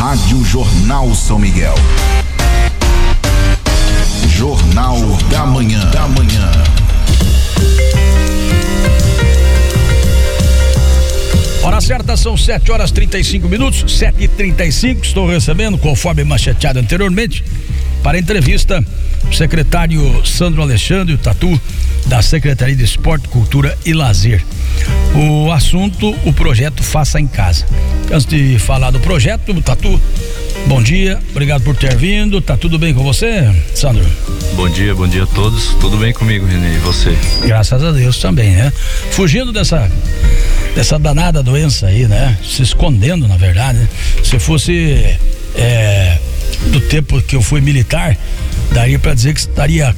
Rádio Jornal São Miguel. Jornal da Manhã. Da Manhã. Hora certa são 7 horas 35 minutos, 7 e 35 Estou recebendo, conforme mancheteado anteriormente, para entrevista, o secretário Sandro Alexandre, o Tatu, da Secretaria de Esporte, Cultura e Lazer. O assunto, o projeto Faça em Casa. Antes de falar do projeto, Tatu, bom dia, obrigado por ter vindo. Tá tudo bem com você, Sandro? Bom dia, bom dia a todos. Tudo bem comigo, Renê? E você? Graças a Deus também, né? Fugindo dessa dessa danada doença aí, né? Se escondendo, na verdade. Né? Se fosse é, do tempo que eu fui militar, daria para dizer que estaria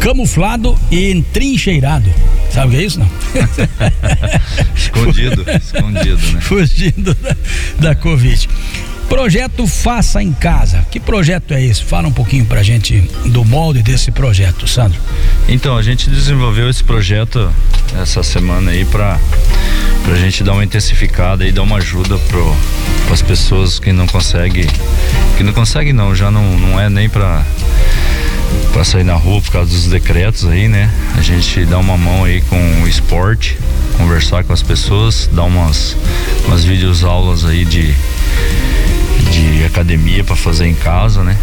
camuflado e entrincheirado. Sabe o que é isso, não? escondido, escondido, né? Fugindo da, da Covid. Projeto Faça em Casa. Que projeto é esse? Fala um pouquinho pra gente do molde desse projeto, Sandro. Então, a gente desenvolveu esse projeto essa semana aí para pra gente dar uma intensificada e dar uma ajuda pro as pessoas que não conseguem, que não conseguem não, já não, não é nem para para sair na rua por causa dos decretos aí, né? A gente dá uma mão aí com o esporte, conversar com as pessoas, dar umas umas vídeos aulas aí de academia para fazer em casa, né?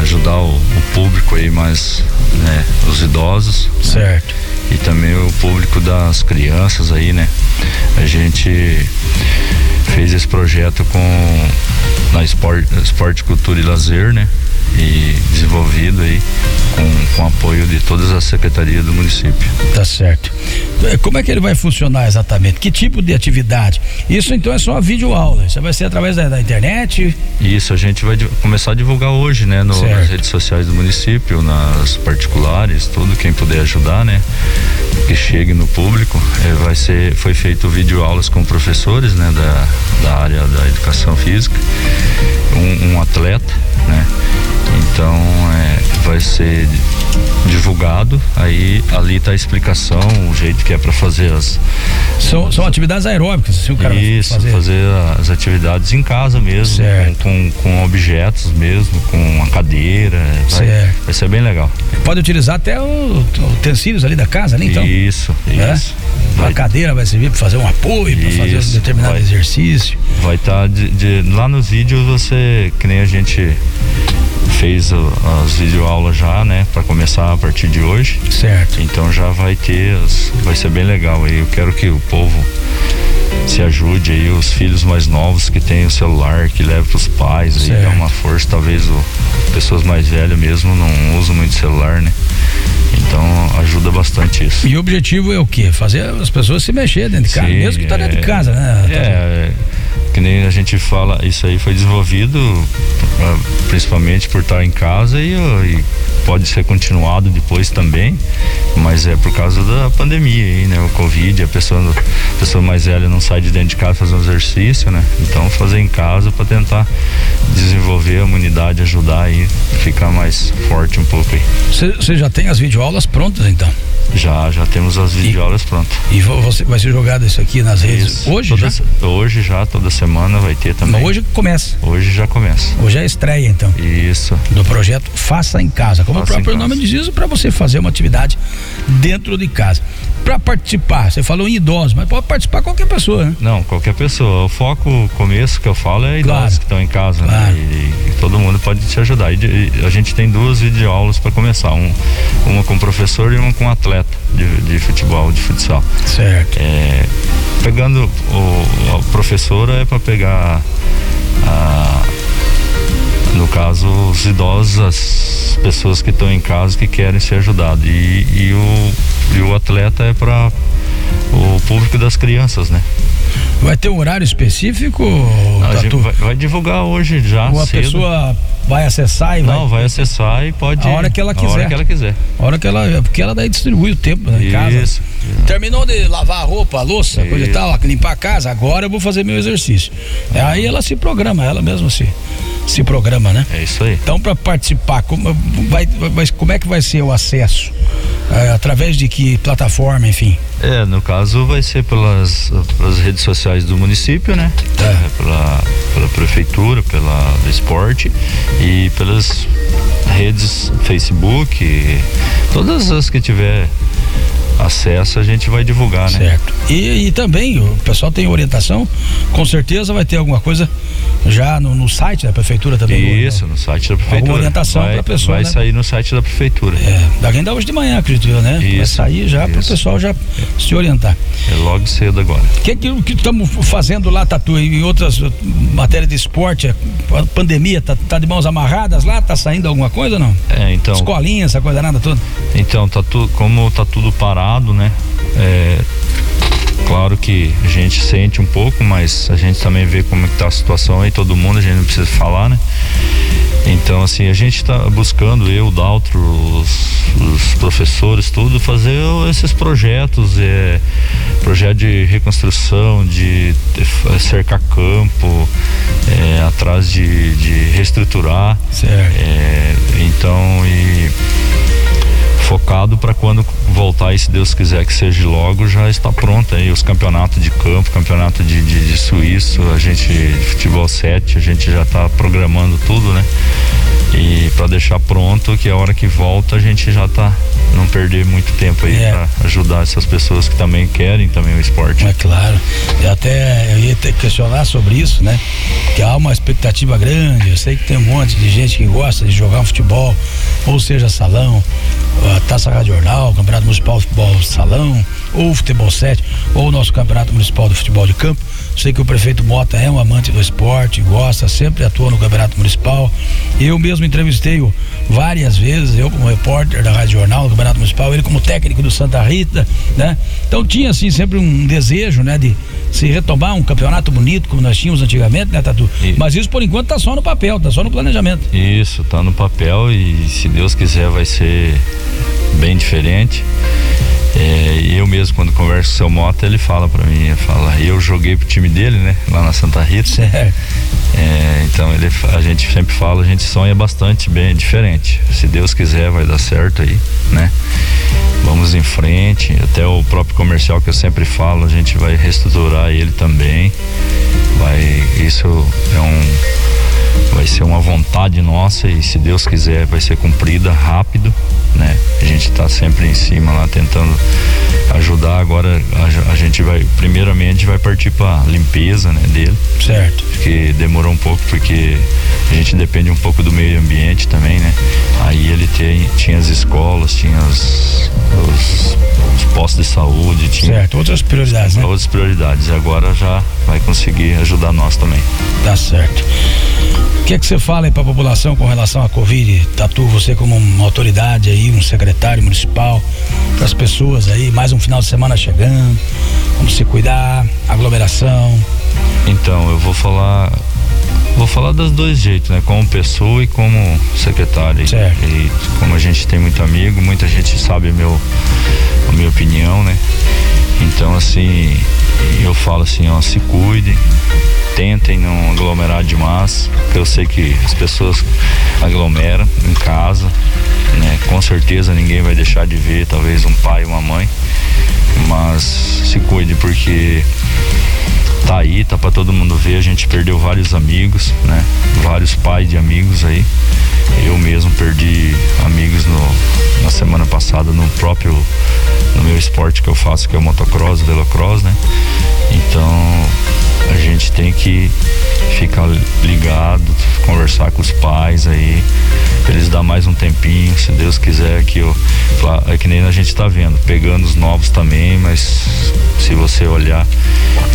Ajudar o, o público aí mais, né? Os idosos. Certo. Né? E também o público das crianças aí, né? A gente fez esse projeto com na Esporte, Esporte Cultura e Lazer, né? e desenvolvido aí com, com apoio de todas as secretarias do município. Tá certo. É, como é que ele vai funcionar exatamente? Que tipo de atividade? Isso então é só uma videoaula. Isso vai ser através da, da internet? Isso, a gente vai começar a divulgar hoje, né? No, nas redes sociais do município, nas particulares, tudo, quem puder ajudar, né? Que chegue no público. É, vai ser, foi feito videoaulas com professores, né? Da, da área da educação física, um, um atleta? Então é, vai ser divulgado, aí ali está a explicação, o jeito que é para fazer as. São, são atividades aeróbicas, assim o cara Isso, fazer. fazer as atividades em casa mesmo, com, com, com, objetos mesmo, com uma cadeira. Vai, vai, ser bem legal. Pode utilizar até os utensílios ali da casa, né? Então. Isso, é? isso. Vai, cadeira vai servir para fazer um apoio, para fazer um determinado vai, exercício. Vai estar tá de, de, lá nos vídeos você, que nem a gente fez as videoaulas já, né, para começar a partir de hoje. Certo. Então já vai ter, vai ser bem legal aí. Eu quero que o povo se ajude aí, os filhos mais novos que têm o celular, que leve para os pais certo. aí, dá uma força. Talvez o, pessoas mais velhas mesmo não usam muito celular, né? Então ajuda bastante isso. E o objetivo é o quê? Fazer as pessoas se mexer dentro de casa, Sim, mesmo que tá dentro de é. casa, né? É, que nem a gente fala, isso aí foi desenvolvido ah, principalmente por estar em casa e, e, pode ser continuado depois também, mas é por causa da pandemia aí, né? O Covid, a pessoa, a pessoa mais velha não sai de dentro de casa fazer um exercício, né? Então fazer em casa para tentar desenvolver a imunidade, ajudar aí, ficar mais forte um pouco aí. Você já tem as videoaulas prontas então? Já, já temos as videoaulas prontas. E você vai ser jogado isso aqui nas redes isso. hoje toda, já? Hoje já, toda semana vai ter também. Mas hoje começa. Hoje já começa. Hoje é a estreia então. Isso. Do projeto Faça em Casa. Como Faça o próprio nome diz isso, para você fazer uma atividade dentro de casa. Para participar, você falou em idosos, mas pode participar qualquer pessoa, né? Não, qualquer pessoa. O foco, o começo que eu falo é idosos claro. que estão em casa, né? claro. né? E, e, todo mundo pode te ajudar. E, a gente tem duas videoaulas para começar, um, uma com professor e uma com atleta de, de futebol, de futsal. Certo. É, pegando o, a professora é para pegar a, no caso os idosos, as pessoas que estão em casa que querem ser ajudados e, e, o, e o atleta é para o público das crianças, né? Vai ter um horário específico? A gente vai, vai, divulgar hoje já. Ou a cedo. pessoa vai acessar e Não, vai... vai acessar e pode. A hora que ela quiser. A hora que ela quiser. A hora que ela. Porque ela daí distribui o tempo né, em casa. Isso. Terminou de lavar a roupa, a louça, Isso. coisa e tal, limpar a casa, agora eu vou fazer meu exercício. Aí ela se programa, ela mesma se, esse programa, né? É isso aí. Então, para participar, como, vai, vai, como é que vai ser o acesso? É, através de que plataforma, enfim? É, no caso vai ser pelas, pelas redes sociais do município, né? É. Pela, pela prefeitura, pela do esporte e pelas redes Facebook, todas as que tiver acesso a gente vai divulgar, né? Certo. E, e também o pessoal tem orientação, com certeza vai ter alguma coisa já no, no, site da prefeitura também. Isso, no, no site da prefeitura. Alguma orientação para a pessoa. Vai né? sair no site da prefeitura. É, ainda hoje de manhã, acredito eu, né? Isso, vai sair já para o pessoal já se orientar. É logo cedo agora. O que é que estamos fazendo lá, Tatu, em outras matérias de esporte? A pandemia, tá, tá de mãos amarradas lá? Tá saindo alguma coisa ou não? É, então. Escolinha, essa coisa nada toda? Então, tá tu, como tá tudo parado, né? É, claro que a gente sente um pouco, mas a gente também vê como está a situação aí, todo mundo, a gente não precisa falar, né? Então, assim, a gente está buscando, eu, o Daltro, os, os, professores, tudo, fazer esses projetos, é, projeto de reconstrução, de, de cercar campo, é, atrás de, de reestruturar. Certo. É, então, e quando voltar e se Deus quiser que seja logo já está pronto aí os campeonatos de campo, campeonato de, de, de suíço, a gente futebol 7, a gente já está programando tudo, né? E para deixar pronto que a hora que volta a gente já tá não perder muito tempo aí é. para ajudar essas pessoas que também querem também o esporte. É claro. Eu até eu ia ter que questionar sobre isso, né? Que há uma expectativa grande. Eu sei que tem um monte de gente que gosta de jogar um futebol, ou seja, salão, a Taça Rádio Jornal, Campeonato Municipal de Futebol Salão, ou Futebol 7, ou o nosso Campeonato Municipal de Futebol de Campo. Sei que o prefeito Mota é um amante do esporte, gosta, sempre atua no Campeonato Municipal. Eu mesmo entrevistei-o várias vezes, eu como repórter da Rádio Jornal, do Campeonato Municipal, ele como técnico do Santa Rita, né? Então tinha assim sempre um desejo, né, de se retomar um campeonato bonito como nós tínhamos antigamente, né, Tatu? E... Mas isso por enquanto tá só no papel, tá só no planejamento. Isso, tá no papel e se Deus quiser vai ser bem diferente. É, eu mesmo, quando converso com o seu Mota, ele fala para mim, ele fala, eu joguei pro time dele, né? Lá na Santa Rita. É, então ele, a gente sempre fala, a gente sonha bastante bem diferente. Se Deus quiser, vai dar certo aí, né? Vamos em frente. Até o próprio comercial que eu sempre falo, a gente vai reestruturar ele também. Vai, isso é um vai ser uma vontade nossa e se Deus quiser vai ser cumprida rápido, né? A gente está sempre em cima lá tentando ajudar. Agora a, a gente vai, primeiramente, vai partir para limpeza, né, dele. Certo. Porque demorou um pouco porque a gente depende um pouco do meio ambiente também, né? Aí ele tem, tinha as escolas, tinha os, os, os postos de saúde, tinha certo. outras prioridades, né? Outras prioridades. Agora já vai conseguir ajudar nós também. Tá certo. O que é que você fala aí para a população com relação à Covid? Tatu, você como uma autoridade aí, um secretário municipal, para as pessoas aí, mais um final de semana chegando, como se cuidar, aglomeração. Então, eu vou falar Vou falar dos dois jeitos, né? Como pessoa e como secretário. Certo. E como a gente tem muito amigo, muita gente sabe meu, a minha opinião, né? Então assim, eu falo assim, ó, se cuide, tentem não aglomerar demais, porque eu sei que as pessoas aglomeram em casa, né? Com certeza ninguém vai deixar de ver, talvez um pai, uma mãe, mas se cuide porque tá aí, tá para todo mundo ver. A gente perdeu vários amigos, né? Vários pais de amigos aí. Eu mesmo perdi amigos no, na semana passada no próprio no meu esporte que eu faço, que é o motocross, velocross, né? Então a gente tem que ficar ligado, conversar com os pais aí, pra eles dar mais um tempinho, se Deus quiser que eu. É que nem a gente tá vendo, pegando os novos também, mas se você olhar,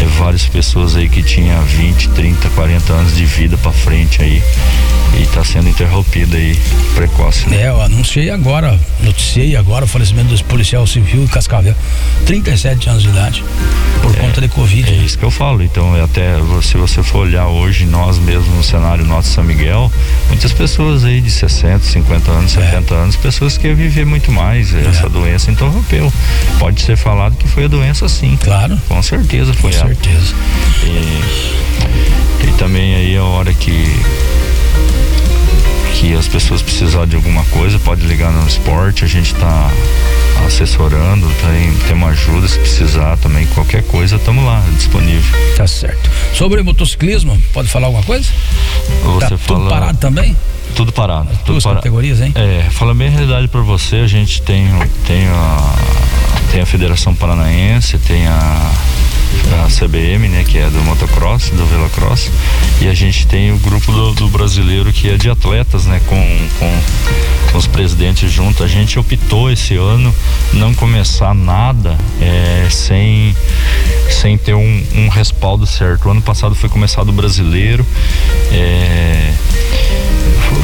é várias pessoas aí que tinha 20, 30, 40 anos de vida para frente aí e está sendo interrompida aí precoce. Né? É, eu anunciei agora, noticiei agora o falecimento do policial civil em Cascavel, 37 anos de idade, por é, conta de Covid. É isso que eu falo, então é até se você for olhar hoje, nós mesmos no cenário nosso São Miguel, muitas pessoas aí de 60, 50 anos, 70 é. anos, pessoas que iam viver muito mais, é. essa doença interrompeu. Pode ser falado que foi a doença sim. Claro. Com certeza foi Com ela. certeza. E, e também aí a hora que que as pessoas precisarem de alguma coisa, pode ligar no esporte, a gente está assessorando, tem, tem uma ajuda se precisar também, qualquer coisa, estamos lá, disponível. Tá certo. Sobre motociclismo, pode falar alguma coisa? Você tá fala... tudo parado também? Tudo parado. Duas tudo parado. categorias, hein? É, falando bem a realidade para você, a gente tem, tem, a, tem a Federação Paranaense, tem a, a CBM, né, que é do motocross, do velocross, e a gente tem o grupo do, do brasileiro que é de atletas, né, com, com, com, os presidentes junto. A gente optou esse ano não começar nada é, sem, sem ter um, um respaldo certo. O ano passado foi começado o brasileiro. É,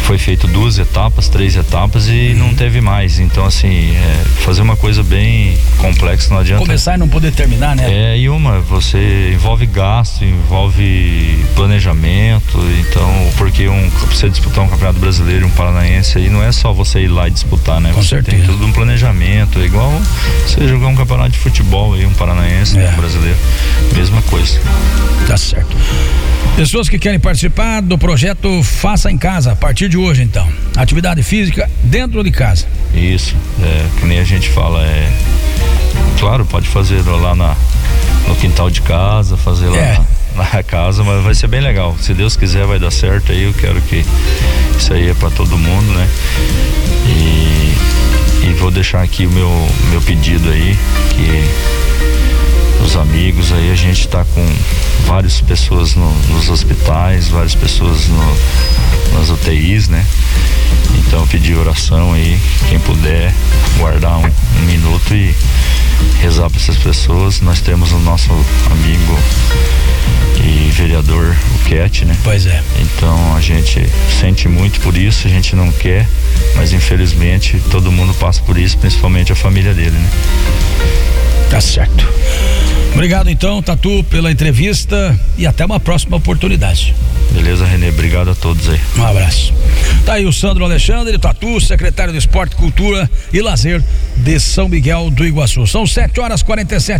foi feito duas etapas, três etapas e não teve mais. Então, assim, é, fazer uma coisa bem complexa não adianta. Começar e não poder terminar, né? É, e uma, você envolve gasto, envolve planejamento, então, porque um, você disputar um campeonato brasileiro, um paranaense aí, não é só você ir lá e disputar, né? Com você certeza. tem tudo um planejamento, é igual você jogar um campeonato de futebol aí, um paranaense, É. um brasileiro, mesma coisa. Tá certo. Pessoas que querem participar do projeto Faça em Casa, a partir de hoje, então. Atividade física dentro de casa. Isso, é, que nem a gente fala, é. Claro, pode fazer lá na, no quintal de casa, fazer lá É. na, na casa, mas vai ser bem legal. Se Deus quiser, vai dar certo aí. Eu quero que isso aí é para todo mundo, né? E, e vou deixar aqui o meu, meu pedido aí, que os amigos aí, a gente tá com várias pessoas no- nos hospitais, várias pessoas no, nas UTIs, né? Então eu pedi oração aí, quem puder guardar um, um minuto e rezar para essas pessoas. Nós temos o nosso amigo e vereador, o Cat, né? Pois é. Então a gente sente muito por isso, a gente não quer, mas infelizmente todo mundo passa por isso, principalmente a família dele, né? Tá certo. Obrigado então, Tatu, pela entrevista e até uma próxima oportunidade. Beleza, Renê? Obrigado a todos aí. Um abraço. Tá aí o Sandro Alexandre, Tatu, secretário de Esporte, Cultura e Lazer de São Miguel do Iguaçu. São 7 horas e 47